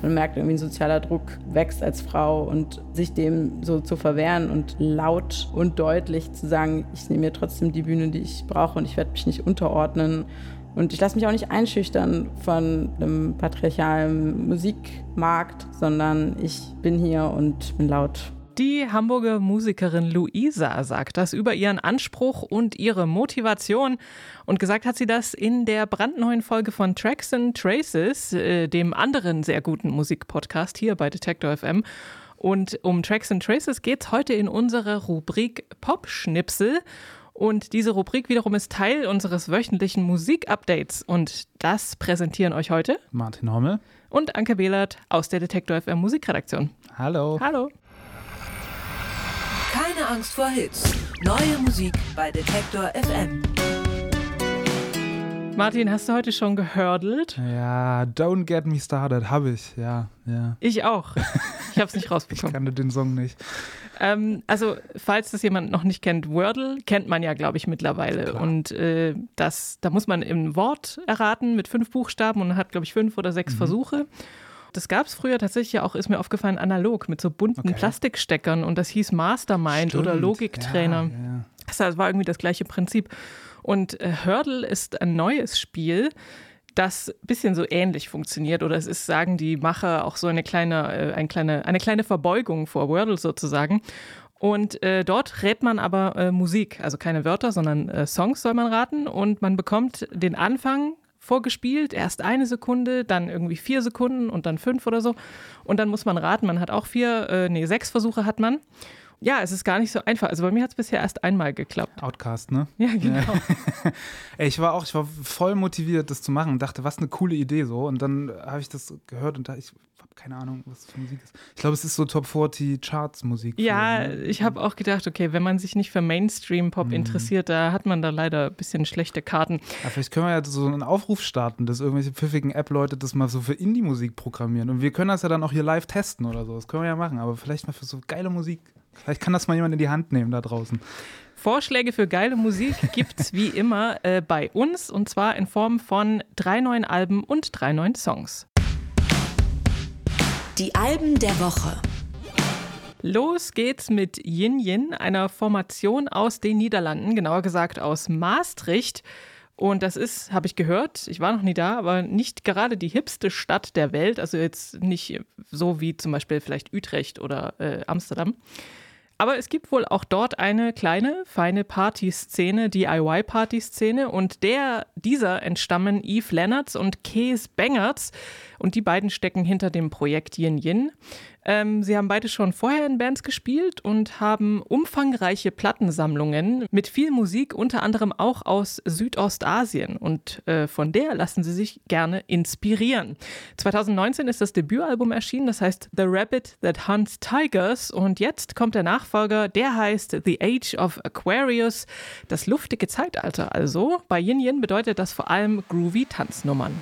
Man merkt irgendwie, ein sozialer Druck wächst als Frau und sich dem so zu verwehren und laut und deutlich zu sagen, ich nehme mir trotzdem die Bühne, die ich brauche und ich werde mich nicht unterordnen. Und ich lasse mich auch nicht einschüchtern von einem patriarchalen Musikmarkt, sondern ich bin hier und bin laut. Die Hamburger Musikerin Luisa sagt das über ihren Anspruch und ihre Motivation. Und gesagt hat sie das in der brandneuen Folge von Tracks and Traces, äh, dem anderen sehr guten Musikpodcast hier bei Detector FM. Und um Tracks and Traces geht es heute in unserer Rubrik Pop-Schnipsel. Und diese Rubrik wiederum ist Teil unseres wöchentlichen Musik-Updates. Und das präsentieren euch heute Martin Hommel und Anke Behlert aus der Detektor FM Musikredaktion. Hallo. Hallo. Angst vor Hits. Neue Musik bei Detektor FM. Martin, hast du heute schon gehördelt? Ja, Don't Get Me Started, habe ich, ja, ja. Ich auch. Ich habe es nicht rausbekommen. ich kannte den Song nicht. Ähm, also, falls das jemand noch nicht kennt, Wordle kennt man ja, glaube ich, mittlerweile. Klar. Und äh, das, da muss man im Wort erraten mit fünf Buchstaben und hat, glaube ich, fünf oder sechs Mhm. Versuche. Das gab es früher tatsächlich ja auch, ist mir aufgefallen, analog mit so bunten Okay. Plastiksteckern und das hieß Mastermind oder Stimmt, Logiktrainer. Ja, ja. Das war irgendwie das gleiche Prinzip. Und äh, Hurdle ist ein neues Spiel, das ein bisschen so ähnlich funktioniert. Oder es ist, sagen die Macher, auch so eine kleine, äh, ein kleine, eine kleine Verbeugung vor Wordle sozusagen. Und äh, dort rät man aber äh, Musik, also keine Wörter, sondern äh, Songs soll man raten. Und man bekommt den Anfang vorgespielt, erst eine Sekunde, dann irgendwie vier Sekunden und dann fünf oder so. Und dann muss man raten, man hat auch vier, äh, nee, sechs Versuche hat man. Ja, es ist gar nicht so einfach. Also bei mir hat es bisher erst einmal geklappt. Outcast, ne? Ja, genau. Ey, ich war auch, ich war voll motiviert, das zu machen und dachte, was eine coole Idee so. Und dann habe ich das gehört und da, ich habe keine Ahnung, was das für Musik ist. Ich glaube, es ist so Top 40 Charts Musik. Ja, ne? ich habe auch gedacht, okay, wenn man sich nicht für Mainstream-Pop interessiert, da hat man da leider ein bisschen schlechte Karten. Ja, vielleicht können wir ja so einen Aufruf starten, dass irgendwelche pfiffigen App-Leute das mal so für Indie-Musik programmieren. Und wir können das ja dann auch hier live testen oder so. Das können wir ja machen. Aber vielleicht mal für so geile Musik. Vielleicht kann das mal jemand in die Hand nehmen da draußen. Vorschläge für geile Musik gibt's wie immer äh, bei uns und zwar in Form von drei neuen Alben und drei neuen Songs. Die Alben der Woche. Los geht's mit Yin Yin, einer Formation aus den Niederlanden, genauer gesagt aus Maastricht. Und das ist, habe ich gehört, ich war noch nie da, aber nicht gerade die hipste Stadt der Welt. Also jetzt nicht so wie zum Beispiel vielleicht Utrecht oder äh, Amsterdam. Aber es gibt wohl auch dort eine kleine, feine Partyszene, DIY-Partyszene. Und der, dieser entstammen Eve Lennertz und Kees Bengertz. Und die beiden stecken hinter dem Projekt Yin Yin. Ähm, sie haben beide schon vorher in Bands gespielt und haben umfangreiche Plattensammlungen mit viel Musik, unter anderem auch aus Südostasien. Und äh, von der lassen sie sich gerne inspirieren. 2019 ist das Debütalbum erschienen, das heißt The Rabbit That Hunts Tigers. Und jetzt kommt der Nachfolger, der heißt The Age of Aquarius, das luftige Zeitalter. Also bei Yin Yin bedeutet das vor allem groovy Tanznummern.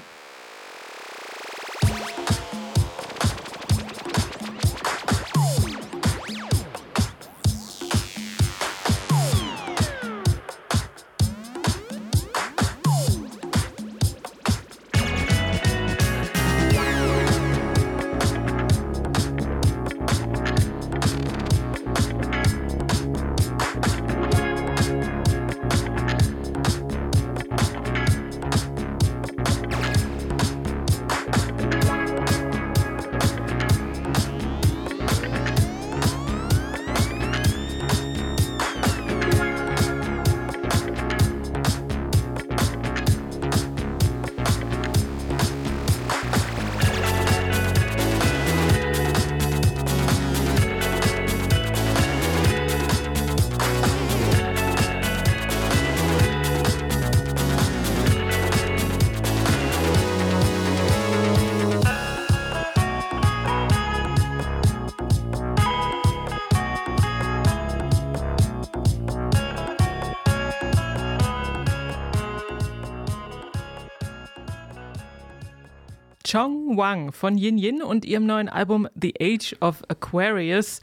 Chong Wang von Yin Yin und ihrem neuen Album The Age of Aquarius.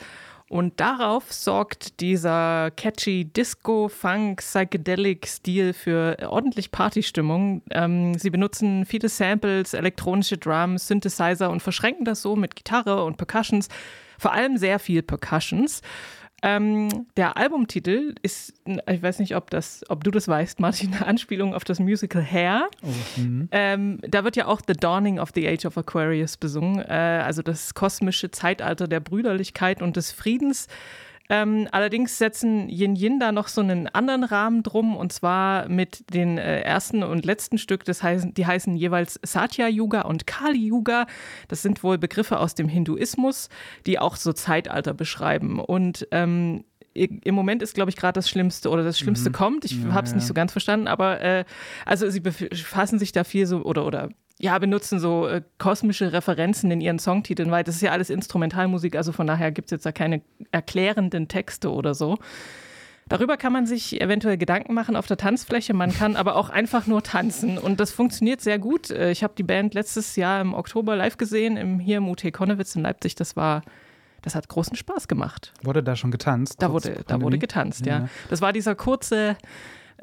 Und darauf sorgt dieser catchy Disco, Funk, Psychedelic-Stil für ordentlich Partystimmung. Ähm, sie benutzen viele Samples, elektronische Drums, Synthesizer und verschränken das so mit Gitarre und Percussions. Vor allem sehr viel Percussions. Ähm, der Albumtitel ist, ich weiß nicht, ob, das, ob du das weißt, Martin, eine Anspielung auf das Musical Hair. Oh, ähm, da wird ja auch The Dawning of the Age of Aquarius besungen, äh, also das kosmische Zeitalter der Brüderlichkeit und des Friedens. Ähm, allerdings setzen Yin Yin da noch so einen anderen Rahmen drum und zwar mit den äh, ersten und letzten Stück, das heißen, die heißen jeweils Satya Yuga und Kali Yuga. Das sind wohl Begriffe aus dem Hinduismus, die auch so Zeitalter beschreiben. Und ähm, im Moment ist, glaube ich, gerade das Schlimmste oder das Schlimmste mhm. kommt. Ich ja, habe es ja. nicht so ganz verstanden, aber äh, also sie befassen sich da viel so oder oder ja, benutzen so äh, kosmische Referenzen in ihren Songtiteln, weil das ist ja alles Instrumentalmusik, also von daher gibt es jetzt da keine erklärenden Texte oder so. Darüber kann man sich eventuell Gedanken machen auf der Tanzfläche. Man kann aber auch einfach nur tanzen. Und das funktioniert sehr gut. Äh, ich habe die Band letztes Jahr im Oktober live gesehen, im, hier im UT Konnewitz in Leipzig. Das war, das hat großen Spaß gemacht. Wurde da schon getanzt? Da wurde, da wurde getanzt, ja. ja. Das war dieser kurze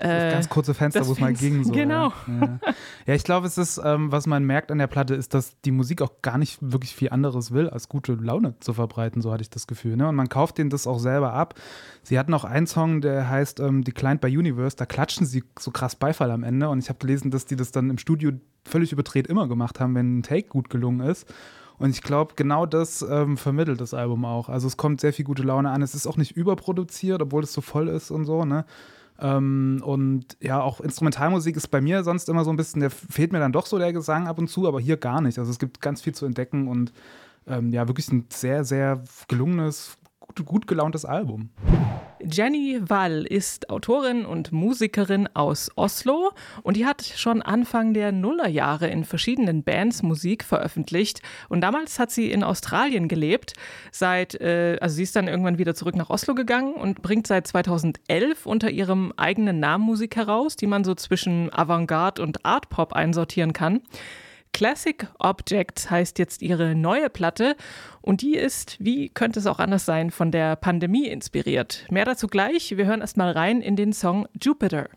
ganz kurze Fenster, wo es mal ging. So, genau. Ja, ja ich glaube, es ist, ähm, was man merkt an der Platte, ist, dass die Musik auch gar nicht wirklich viel anderes will, als gute Laune zu verbreiten, so hatte ich das Gefühl. Ne? Und man kauft denen das auch selber ab. Sie hatten auch einen Song, der heißt ähm, Declined by Universe, da klatschen sie so krass Beifall am Ende. Und ich habe gelesen, dass die das dann im Studio völlig überdreht immer gemacht haben, wenn ein Take gut gelungen ist. Und ich glaube, genau das ähm, vermittelt das Album auch. Also es kommt sehr viel gute Laune an. Es ist auch nicht überproduziert, obwohl es so voll ist und so, ne? Ähm, und ja, auch Instrumentalmusik ist bei mir sonst immer so ein bisschen, der fehlt mir dann doch so der Gesang ab und zu, aber hier gar nicht. Also es gibt ganz viel zu entdecken und ähm, ja, wirklich ein sehr, sehr gelungenes, gut, gelauntes Album. Jenny Wall ist Autorin und Musikerin aus Oslo und die hat schon Anfang der Nullerjahre in verschiedenen Bands Musik veröffentlicht. Und damals hat sie in Australien gelebt. Seit, äh, also sie ist dann irgendwann wieder zurück nach Oslo gegangen und bringt seit 2011 unter ihrem eigenen Namen Musik heraus, die man so zwischen Avantgarde und Art Pop einsortieren kann. Classic Objects heißt jetzt ihre neue Platte und die ist, wie könnte es auch anders sein, von der Pandemie inspiriert. Mehr dazu gleich. Wir hören erstmal rein in den Song Jupiter.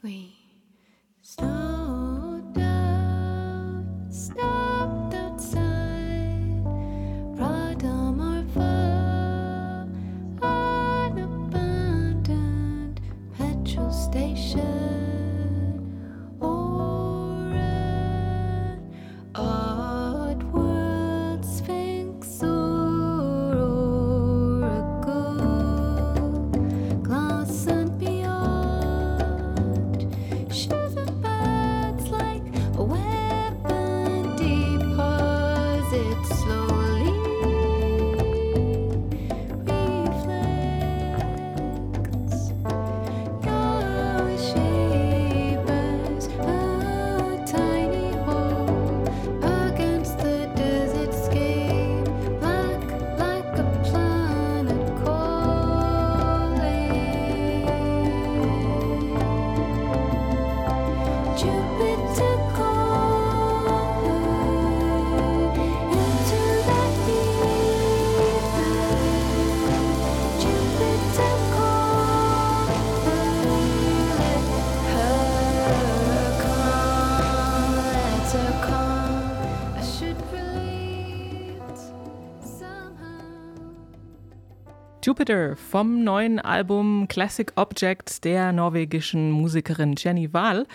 Jupiter vom neuen Album Classic Objects der norwegischen Musikerin Jenny Wahl.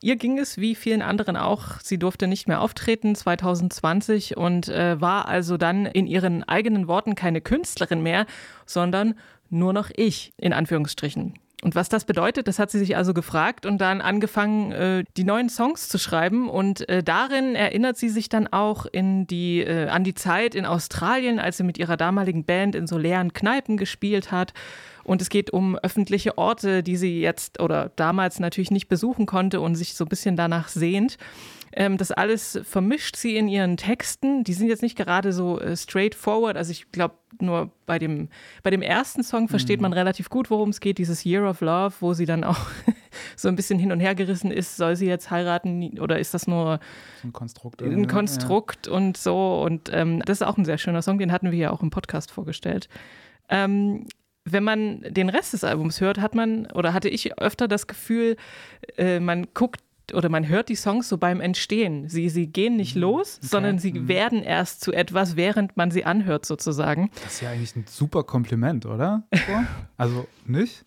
Ihr ging es wie vielen anderen auch. Sie durfte nicht mehr auftreten 2020 und äh, war also dann in ihren eigenen Worten keine Künstlerin mehr, sondern nur noch ich, in Anführungsstrichen. Und was das bedeutet, das hat sie sich also gefragt und dann angefangen, äh, die neuen Songs zu schreiben. Und äh, darin erinnert sie sich dann auch in die, äh, an die Zeit in Australien, als sie mit ihrer damaligen Band in so leeren Kneipen gespielt hat. Und es geht um öffentliche Orte, die sie jetzt oder damals natürlich nicht besuchen konnte und sich so ein bisschen danach sehnt. Ähm, das alles vermischt sie in ihren Texten. Die sind jetzt nicht gerade so äh, straightforward. Also ich glaube, nur bei dem, bei dem ersten Song versteht mhm. man relativ gut, worum es geht. Dieses Year of Love, wo sie dann auch so ein bisschen hin und her gerissen ist. Soll sie jetzt heiraten oder ist das nur ein Konstrukt? Ein Konstrukt ja. und so. Und ähm, das ist auch ein sehr schöner Song. Den hatten wir ja auch im Podcast vorgestellt. Ähm, wenn man den Rest des Albums hört, hat man oder hatte ich öfter das Gefühl, äh, man guckt oder man hört die Songs so beim Entstehen. Sie, sie gehen nicht Mhm. los, sondern sie Mhm. werden erst zu etwas, während man sie anhört, sozusagen. Das ist ja eigentlich ein super Kompliment, oder? So? Also nicht?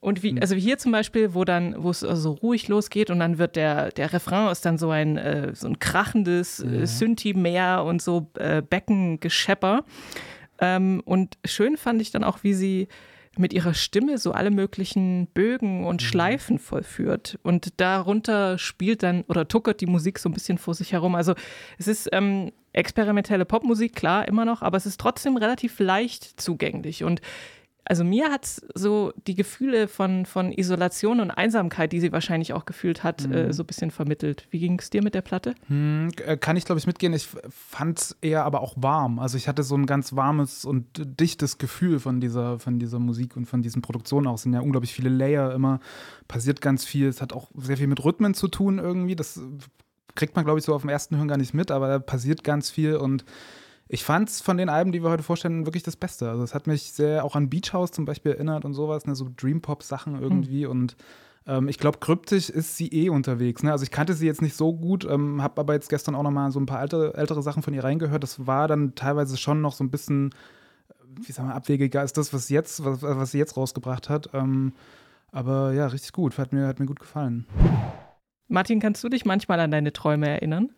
Und wie, also wie hier zum Beispiel, wo dann, wo es so ruhig losgeht und dann wird der, der Refrain ist dann so ein, äh, so ein krachendes Ja. äh, Synthi-Meer und so äh, Beckengeschepper. Ähm, und schön fand ich dann auch, wie sie mit ihrer Stimme so alle möglichen Bögen und Mhm. Schleifen vollführt. Und darunter spielt dann oder tuckert die Musik so ein bisschen vor sich herum. Also es ist ähm, experimentelle Popmusik, klar, immer noch, aber es ist trotzdem relativ leicht zugänglich. Und also mir hat es so die Gefühle von, von Isolation und Einsamkeit, die sie wahrscheinlich auch gefühlt hat, Mhm. äh, so ein bisschen vermittelt. Wie ging es dir mit der Platte? Hm, äh, kann ich, glaube ich, mitgehen. Ich fand es eher aber auch warm. Also ich hatte so ein ganz warmes und dichtes Gefühl von dieser, von dieser Musik und von diesen Produktionen auch. Es sind ja unglaublich viele Layer immer, passiert ganz viel. Es hat auch sehr viel mit Rhythmen zu tun irgendwie. Das kriegt man, glaube ich, so auf dem ersten Hören gar nicht mit, aber da passiert ganz viel und ich fand es von den Alben, die wir heute vorstellen, wirklich das Beste. Also es hat mich sehr auch an Beach House zum Beispiel erinnert und sowas, ne, so Dream Pop Sachen irgendwie und ähm, ich glaube, kryptisch ist sie eh unterwegs. Ne? Also ich kannte sie jetzt nicht so gut, ähm, habe aber jetzt gestern auch noch mal so ein paar alte, ältere Sachen von ihr reingehört. Das war dann teilweise schon noch so ein bisschen, wie sagen wir, abwegiger als das, was jetzt, was, was sie jetzt rausgebracht hat. Ähm, aber ja, richtig gut. Hat mir, hat mir gut gefallen. Martin, kannst du dich manchmal an deine Träume erinnern?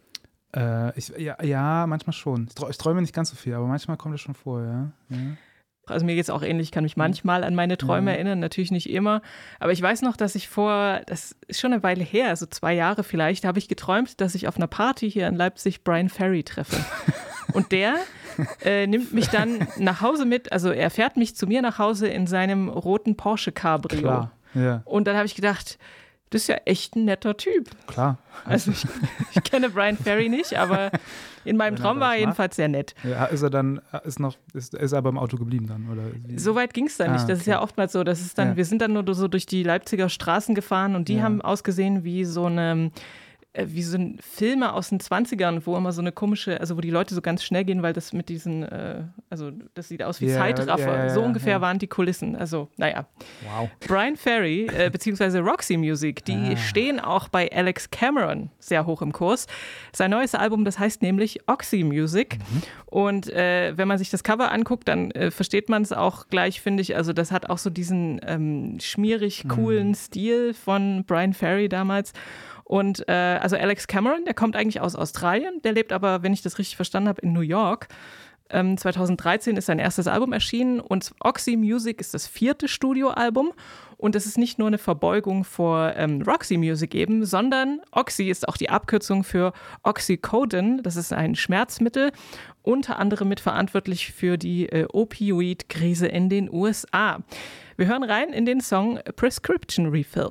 Äh, ich, ja, ja, manchmal schon. Ich, trau- ich träume nicht ganz so viel, aber manchmal kommt es schon vor, ja. ja. Also mir geht es auch ähnlich, ich kann mich manchmal an meine Träume Ja. erinnern, natürlich nicht immer. Aber ich weiß noch, dass ich vor, das ist schon eine Weile her, also zwei Jahre vielleicht, habe ich geträumt, dass ich auf einer Party hier in Leipzig Brian Ferry treffe. Und der äh, nimmt mich dann nach Hause mit, also er fährt mich zu mir nach Hause in seinem roten Porsche Cabrio. Klar, ja, Und dann habe ich gedacht, das ist ja echt ein netter Typ. klar. Also ich, ich kenne Brian Ferry nicht, aber in meinem Traum war er jedenfalls sehr nett. Ja, ist er dann, ist noch, ist, ist er beim Auto geblieben dann, oder? So weit ging es dann Ah, nicht. Das ist ja okay. oftmals so. Das ist dann, Ja. wir sind dann nur so durch die Leipziger Straßen gefahren und die Ja. haben ausgesehen wie so eine wie so ein Filme aus den 20ern, wo immer so eine komische, also wo die Leute so ganz schnell gehen, weil das mit diesen, äh, also das sieht aus wie ja, Zeitraffer. ja, so ungefähr ja. waren die Kulissen. Also, naja. Wow. Brian Ferry, äh, beziehungsweise Roxy Music, die Ah. stehen auch bei Alex Cameron sehr hoch im Kurs. Sein neues Album, das heißt nämlich Oxy Music. Mhm. Und äh, wenn man sich das Cover anguckt, dann äh, versteht man es auch gleich, finde ich. Also, das hat auch so diesen ähm, schmierig coolen Mhm. Stil von Brian Ferry damals. Und äh, also Alex Cameron, der kommt eigentlich aus Australien, der lebt aber, wenn ich das richtig verstanden habe, in New York. Ähm, 2013 ist sein erstes Album erschienen und Oxy Music ist das vierte Studioalbum. Und es ist nicht nur eine Verbeugung vor ähm, Roxy Music eben, sondern Oxy ist auch die Abkürzung für Oxycodone. Das ist ein Schmerzmittel, unter anderem mitverantwortlich für die äh, Opioid-Krise in den USA. Wir hören rein in den Song Prescription Refill.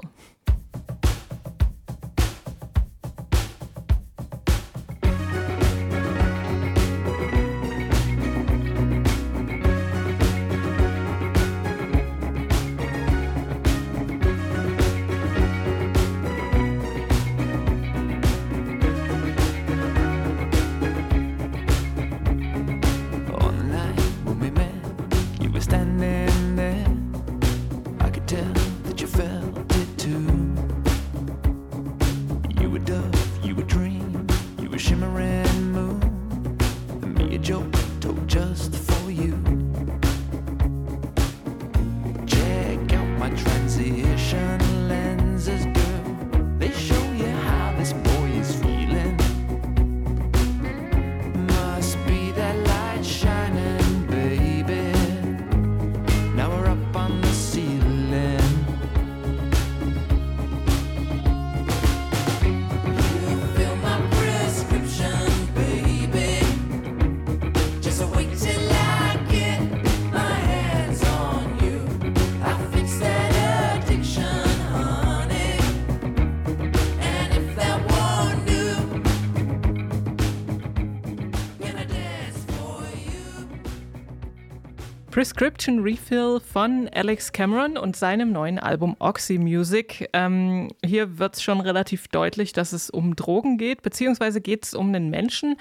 Prescription Refill von Alex Cameron und seinem neuen Album Oxy Music. Ähm, hier wird es schon relativ deutlich, dass es um Drogen geht, beziehungsweise geht es um einen Menschen,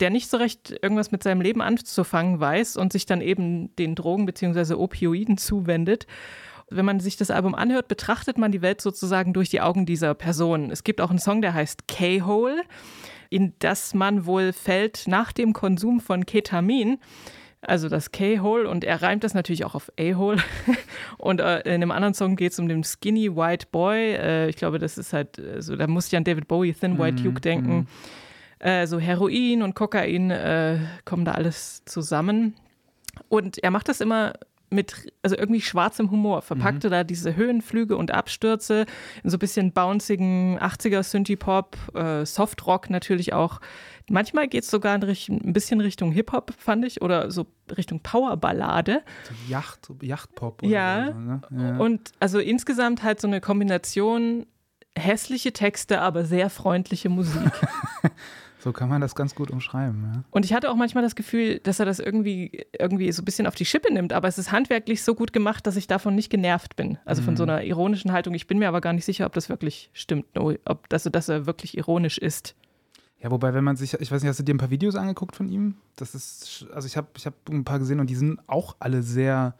der nicht so recht irgendwas mit seinem Leben anzufangen weiß und sich dann eben den Drogen beziehungsweise Opioiden zuwendet. Wenn man sich das Album anhört, betrachtet man die Welt sozusagen durch die Augen dieser Person. Es gibt auch einen Song, der heißt K-Hole, in das man wohl fällt nach dem Konsum von Ketamin also das K-Hole und er reimt das natürlich auch auf A-Hole. und äh, in einem anderen Song geht es um den Skinny White Boy. Äh, ich glaube, das ist halt, äh, so, da muss ich an David Bowie, Thin White mhm, Duke denken. Mm. Äh, so Heroin und Kokain äh, kommen da alles zusammen. Und er macht das immer mit, also irgendwie schwarzem Humor, verpackte mhm. da diese Höhenflüge und Abstürze in so ein bisschen bouncigen 80er Synthie-Pop, äh, Softrock natürlich auch. Manchmal geht es sogar ein bisschen Richtung Hip-Hop, fand ich, oder so Richtung Powerballade. So Yacht, Yachtpop. Ja. So, ne? ja. Und also insgesamt halt so eine Kombination hässliche Texte, aber sehr freundliche Musik. So kann man das ganz gut umschreiben. Ja. Und ich hatte auch manchmal das Gefühl, dass er das irgendwie, irgendwie so ein bisschen auf die Schippe nimmt, aber es ist handwerklich so gut gemacht, dass ich davon nicht genervt bin. Also von so mhm. einer ironischen Haltung. Ich bin mir aber gar nicht sicher, ob das wirklich stimmt, ob das, dass er wirklich ironisch ist. Ja, wobei, wenn man sich, ich weiß nicht, hast du dir ein paar Videos angeguckt von ihm? Das ist, also ich habe ich hab ein paar gesehen und die sind auch alle sehr,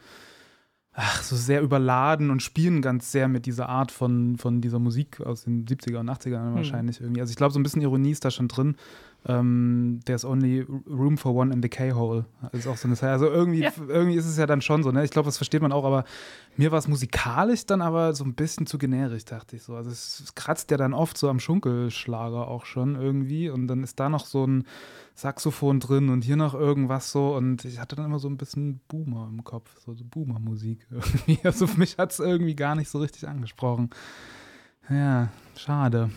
ach, so sehr überladen und spielen ganz sehr mit dieser Art von, von dieser Musik aus den 70er und 80ern hm. wahrscheinlich irgendwie. Also ich glaube, so ein bisschen Ironie ist da schon drin. Ähm, There's only room for one in the K-Hole. Ist auch so eine Also irgendwie, ja. irgendwie ist es ja dann schon so, ne? Ich glaube, das versteht man auch, aber mir war es musikalisch dann aber so ein bisschen zu generisch, dachte ich so. Also es, es kratzt ja dann oft so am Schunkelschlager auch schon irgendwie und dann ist da noch so ein Saxophon drin und hier noch irgendwas so und ich hatte dann immer so ein bisschen Boomer im Kopf, so, so Boomer-Musik irgendwie. Also für mich hat es irgendwie gar nicht so richtig angesprochen. Ja, schade.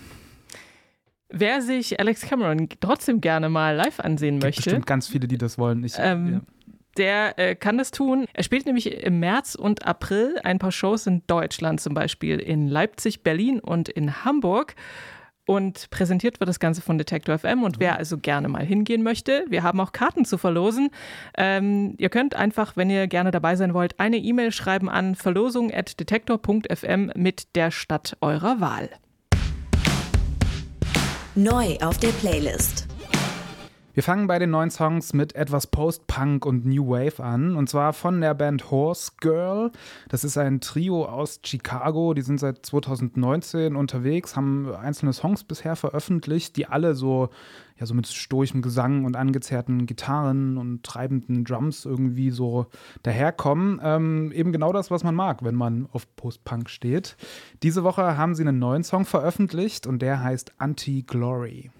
Wer sich Alex Cameron trotzdem gerne mal live ansehen möchte. Es Bestimmt ganz viele, die das wollen. Ich, ähm, ja. Der äh, kann das tun. Er spielt nämlich im März und April ein paar Shows in Deutschland, zum Beispiel in Leipzig, Berlin und in Hamburg. Und präsentiert wird das Ganze von Detektor FM. Und wer also gerne mal hingehen möchte, wir haben auch Karten zu verlosen. Ähm, ihr könnt einfach, wenn ihr gerne dabei sein wollt, eine E-Mail schreiben an verlosung.detektor.fm mit der Stadt eurer Wahl. Neu auf der Playlist. Wir fangen bei den neuen Songs mit etwas Post-Punk und New Wave an. Und zwar von der Band Horse Girl. Das ist ein Trio aus Chicago. Die sind seit 2019 unterwegs, haben einzelne Songs bisher veröffentlicht, die alle so, ja, so mit stoischem Gesang und angezerrten Gitarren und treibenden Drums irgendwie so daherkommen. Ähm, eben genau das, was man mag, wenn man auf Post-Punk steht. Diese Woche haben sie einen neuen Song veröffentlicht und der heißt Anti-Glory.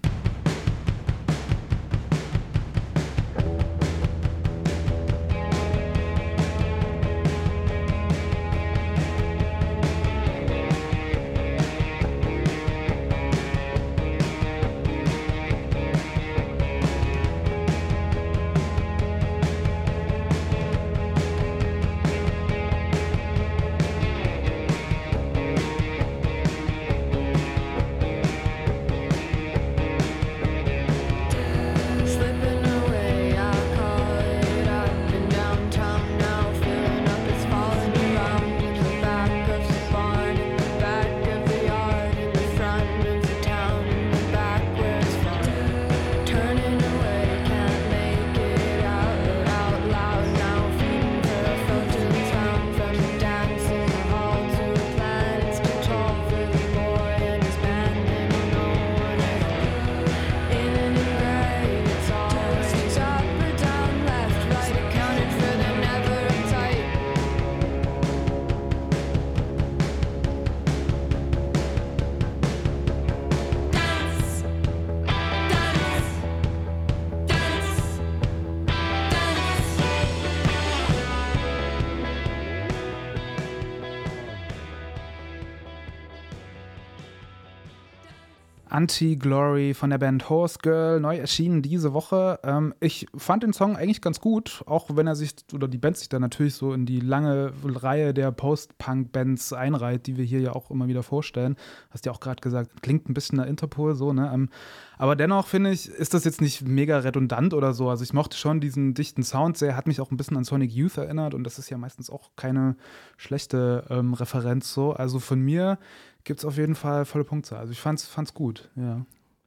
Anti-Glory von der Band Horse Girl, neu erschienen diese Woche. Ähm, ich fand den Song eigentlich ganz gut, auch wenn er sich oder die Band sich da natürlich so in die lange Reihe der Post-Punk-Bands einreiht, die wir hier ja auch immer wieder vorstellen. Hast ja auch gerade gesagt, klingt ein bisschen nach Interpol so, ne? Ähm, aber dennoch finde ich, ist das jetzt nicht mega redundant oder so. Also ich mochte schon diesen dichten Sound sehr, hat mich auch ein bisschen an Sonic Youth erinnert und das ist ja meistens auch keine schlechte ähm, Referenz so. Also von mir gibt es auf jeden Fall volle Punkte. Also ich fand's, fand's gut, ja.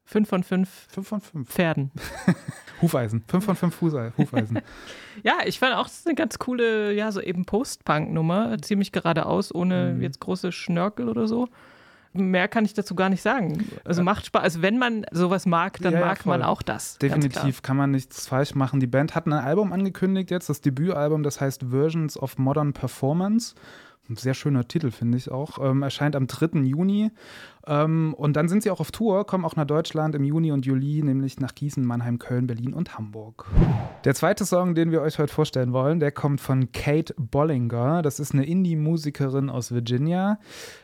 Fünf von fünf Fünf von fünf. Pferden. Hufeisen. Fünf von fünf Hufeisen. Ja, ich fand auch, das ist eine ganz coole, ja, so eben Post-Punk-Nummer. Ziemlich geradeaus, ohne Mhm. jetzt große Schnörkel oder so. Mehr kann ich dazu gar nicht sagen. Also macht Spaß. Also wenn man sowas mag, dann Ja, ja, mag man voll. auch das. Definitiv kann man nichts falsch machen. Die Band hat ein Album angekündigt jetzt, das Debütalbum, das heißt Versions of Modern Performance. Ein sehr schöner Titel, finde ich auch. Ähm, erscheint am 3. Juni. Ähm, und dann sind sie auch auf Tour, kommen auch nach Deutschland im Juni und Juli, nämlich nach Gießen, Mannheim, Köln, Berlin und Hamburg. Der zweite Song, den wir euch heute vorstellen wollen, der kommt von Kate Bollinger. Das ist eine Indie-Musikerin aus Virginia.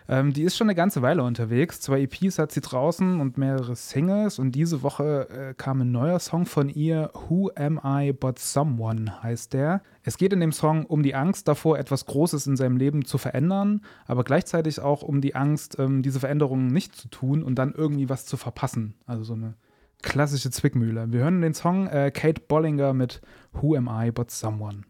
Ähm, die ist schon eine ganze Weile unterwegs. Zwei EPs hat sie draußen und mehrere Singles. Und diese Woche äh, kam ein neuer Song von ihr. Who Am I But Someone heißt der. Es geht in dem Song um die Angst davor, etwas Großes in seinem Leben zu verändern, aber gleichzeitig auch um die Angst, ähm, diese Veränderungen nicht zu tun und dann irgendwie was zu verpassen. Also so eine klassische Zwickmühle. Wir hören den Song äh, Kate Bollinger mit Who Am I But Someone.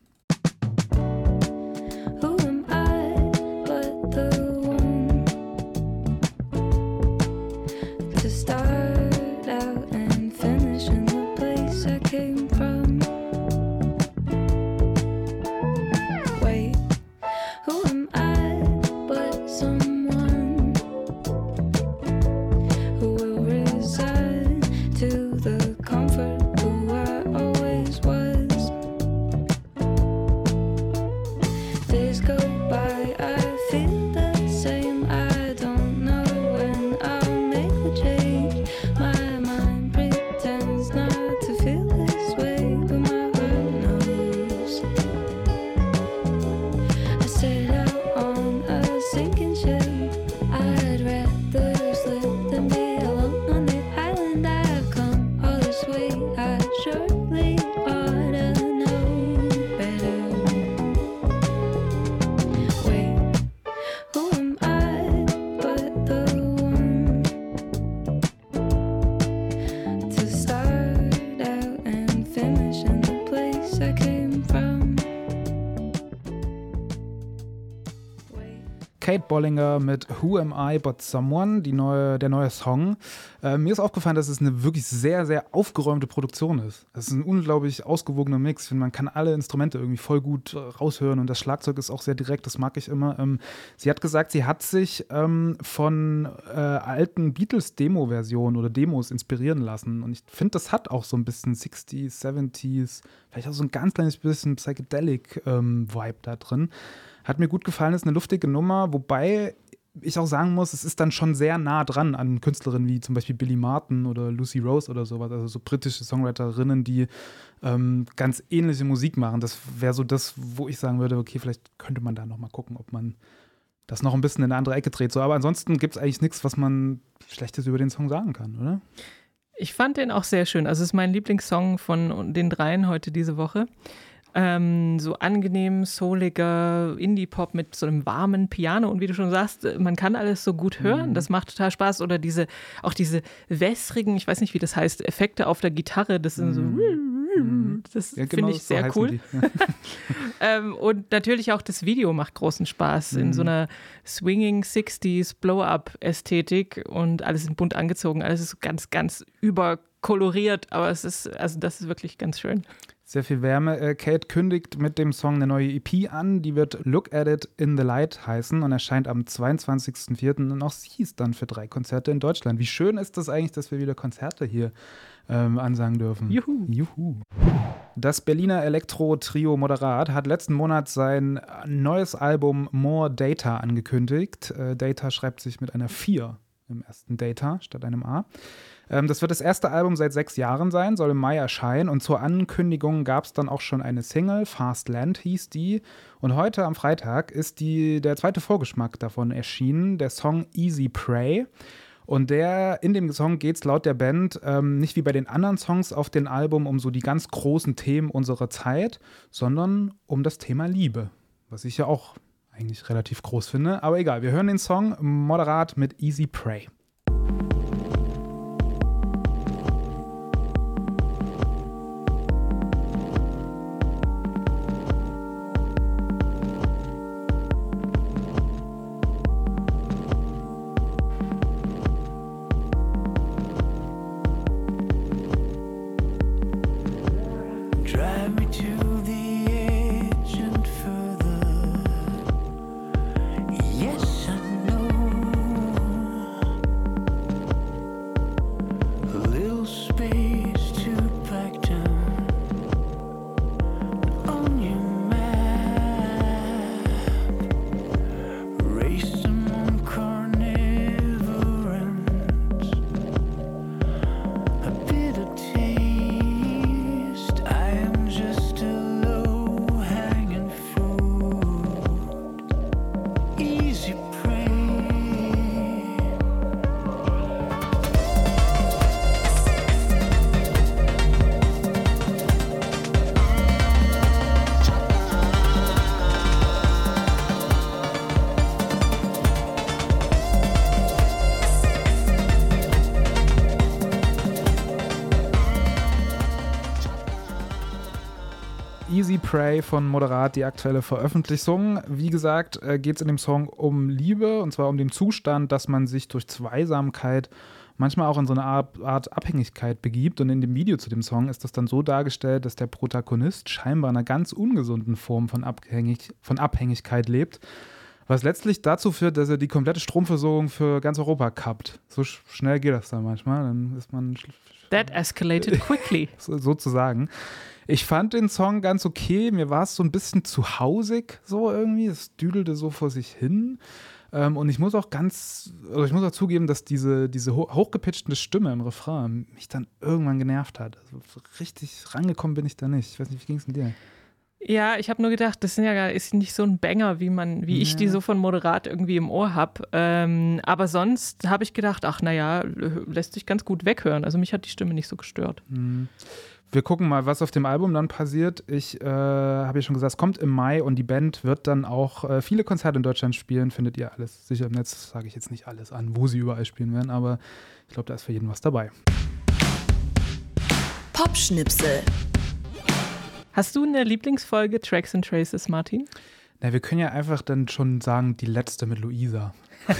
Bollinger mit Who Am I But Someone, neue, der neue Song. Äh, mir ist aufgefallen, dass es eine wirklich sehr, sehr aufgeräumte Produktion ist. Es ist ein unglaublich ausgewogener Mix. Ich finde, man kann alle Instrumente irgendwie voll gut äh, raushören und das Schlagzeug ist auch sehr direkt, das mag ich immer. Ähm, sie hat gesagt, sie hat sich ähm, von äh, alten Beatles-Demo-Versionen oder Demos inspirieren lassen. Und ich finde, das hat auch so ein bisschen 60s, 70s, vielleicht auch so ein ganz kleines bisschen Psychedelic-Vibe da drin. Hat mir gut gefallen, ist eine luftige Nummer, wobei ich auch sagen muss, es ist dann schon sehr nah dran an Künstlerinnen wie zum Beispiel Billy Martin oder Lucy Rose oder sowas, also so britische Songwriterinnen, die ähm, ganz ähnliche Musik machen. Das wäre so das, wo ich sagen würde, okay, vielleicht könnte man da noch mal gucken, ob man das noch ein bisschen in eine andere Ecke dreht. So, aber ansonsten gibt es eigentlich nichts, was man Schlechtes über den Song sagen kann, oder? Ich fand den auch sehr schön. Also es ist mein Lieblingssong von den dreien heute diese Woche. Ähm, so angenehm, souliger Indie-Pop mit so einem warmen Piano und wie du schon sagst, man kann alles so gut hören. Das macht total Spaß. Oder diese, auch diese wässrigen, ich weiß nicht, wie das heißt, Effekte auf der Gitarre, das sind so. Das Ja, finde ich so sehr cool. Ähm, und natürlich auch das Video macht großen Spaß in Mhm. so einer Swinging 60s Blow-Up-Ästhetik und alles in bunt angezogen. Alles ist ganz, ganz überkoloriert, aber es ist, also das ist wirklich ganz schön. Sehr viel Wärme. Äh, Kate kündigt mit dem Song eine neue EP an, die wird Look at It in the Light heißen und erscheint am 22.04. Und auch sie ist dann für drei Konzerte in Deutschland. Wie schön ist das eigentlich, dass wir wieder Konzerte hier ähm, ansagen dürfen. Juhu. Juhu. Das Berliner Elektro-Trio Moderat hat letzten Monat sein neues Album More Data angekündigt. Äh, Data schreibt sich mit einer 4 im ersten Data statt einem A. Ähm, das wird das erste Album seit sechs Jahren sein, soll im Mai erscheinen. Und zur Ankündigung gab es dann auch schon eine Single, Fast Land hieß die. Und heute am Freitag ist die, der zweite Vorgeschmack davon erschienen, der Song Easy Prey. Und der, in dem Song geht es laut der Band ähm, nicht wie bei den anderen Songs auf dem Album um so die ganz großen Themen unserer Zeit, sondern um das Thema Liebe. Was ich ja auch eigentlich relativ groß finde. Aber egal, wir hören den Song moderat mit Easy Prey. Prey von Moderat, die aktuelle Veröffentlichung. Wie gesagt, äh, geht es in dem Song um Liebe und zwar um den Zustand, dass man sich durch Zweisamkeit manchmal auch in so eine Art, Abhängigkeit begibt. Und in dem Video zu dem Song ist das dann so dargestellt, dass der Protagonist scheinbar in einer ganz ungesunden Form von, Abhängig, von Abhängigkeit lebt. Was letztlich dazu führt, dass er die komplette Stromversorgung für ganz Europa kappt. So sch schnell geht das dann manchmal. Dann ist man That escalated quickly. so- sozusagen. Ich fand den Song ganz okay. Mir war es so ein bisschen zu hausig, so irgendwie. Es düdelte so vor sich hin. Ähm, und ich muss auch ganz, also ich muss auch zugeben, dass diese, diese ho hochgepitchte Stimme im Refrain mich dann irgendwann genervt hat. Also so richtig rangekommen bin ich da nicht. Ich weiß nicht, wie ging es denn dir? Ja, ich habe nur gedacht, das sind ja gar- ist nicht so ein Banger, wie man, wie ich die so von Moderat irgendwie im Ohr habe. Ähm, aber sonst habe ich gedacht, ach naja, lässt sich ganz gut weghören. Also mich hat die Stimme nicht so gestört. Wir gucken mal, was auf dem Album dann passiert. Ich äh, habe ja schon gesagt, es kommt im Mai und die Band wird dann auch äh, viele Konzerte in Deutschland spielen. Findet ihr alles sicher im Netz. Sage ich jetzt nicht alles an, wo sie überall spielen werden, aber ich glaube, da ist für jeden was dabei. Popschnipsel. Hast du eine Lieblingsfolge Tracks and Traces, Martin? Na, wir können ja einfach dann schon sagen, die letzte mit Luisa.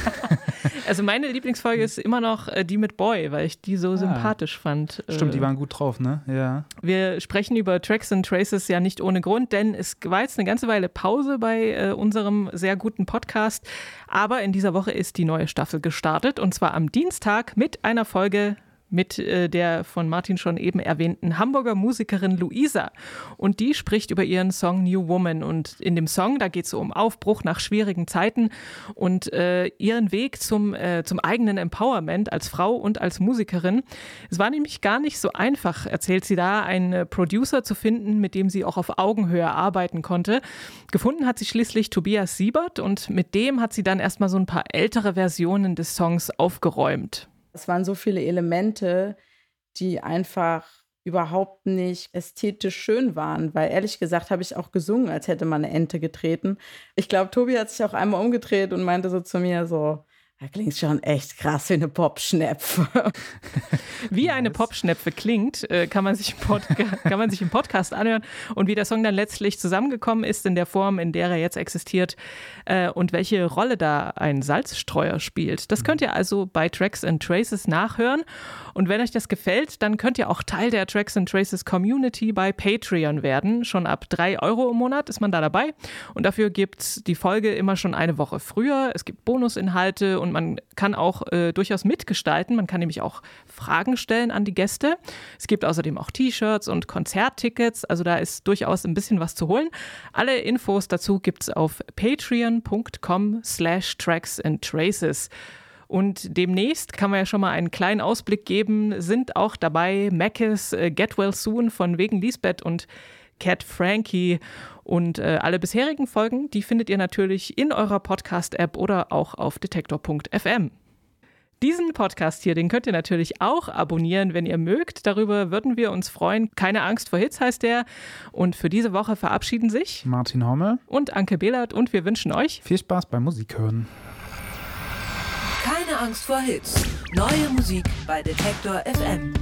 Also meine Lieblingsfolge ist immer noch äh, die mit Boy, weil ich die so sympathisch fand. Stimmt, Äh, die waren gut drauf, ne? Ja. Wir sprechen über Tracks and Traces ja nicht ohne Grund, denn es war jetzt eine ganze Weile Pause bei äh, unserem sehr guten Podcast. Aber in dieser Woche ist die neue Staffel gestartet und zwar am Dienstag mit einer Folge mit äh, der von Martin schon eben erwähnten Hamburger Musikerin Luisa. Und die spricht über ihren Song New Woman. Und in dem Song, da geht es so um Aufbruch nach schwierigen Zeiten und äh, ihren Weg zum, äh, zum eigenen Empowerment als Frau und als Musikerin. Es war nämlich gar nicht so einfach, erzählt sie da, einen äh, Producer zu finden, mit dem sie auch auf Augenhöhe arbeiten konnte. Gefunden hat sie schließlich Tobias Siebert und mit dem hat sie dann erstmal so ein paar ältere Versionen des Songs aufgeräumt. Es waren so viele Elemente, die einfach überhaupt nicht ästhetisch schön waren, weil ehrlich gesagt habe ich auch gesungen, als hätte man eine Ente getreten. Ich glaube, Tobi hat sich auch einmal umgedreht und meinte so zu mir so, da klingt schon echt krass wie eine Popschnepfe. Wie eine Popschnepfe klingt, äh, kann man, sich kann man sich im Podcast anhören und wie der Song dann letztlich zusammengekommen ist in der Form, in der er jetzt existiert äh, und welche Rolle da ein Salzstreuer spielt. Das könnt ihr also bei Tracks and Traces nachhören. Und wenn euch das gefällt, dann könnt ihr auch Teil der Tracks and Traces Community bei Patreon werden. Schon ab drei Euro im Monat ist man da dabei. Und dafür gibt es die Folge immer schon eine Woche früher. Es gibt Bonusinhalte und man kann auch äh, durchaus mitgestalten. Man kann nämlich auch Fragen stellen an die Gäste. Es gibt außerdem auch T-Shirts und Konzerttickets. Also da ist durchaus ein bisschen was zu holen. Alle Infos dazu gibt es auf patreon.com slash tracks and traces. Und demnächst kann man ja schon mal einen kleinen Ausblick geben, sind auch dabei Mackes äh, Get Well Soon von Wegen Lisbeth und Cat Frankie. Und äh, alle bisherigen Folgen, die findet ihr natürlich in eurer Podcast-App oder auch auf detektor.fm. Diesen Podcast hier, den könnt ihr natürlich auch abonnieren, wenn ihr mögt. Darüber würden wir uns freuen. Keine Angst vor Hits heißt der. Und für diese Woche verabschieden sich Martin Hommel, und Anke Behlert und wir wünschen euch viel Spaß beim Musik hören. Keine Angst vor Hits. Neue Musik bei Detektor FM.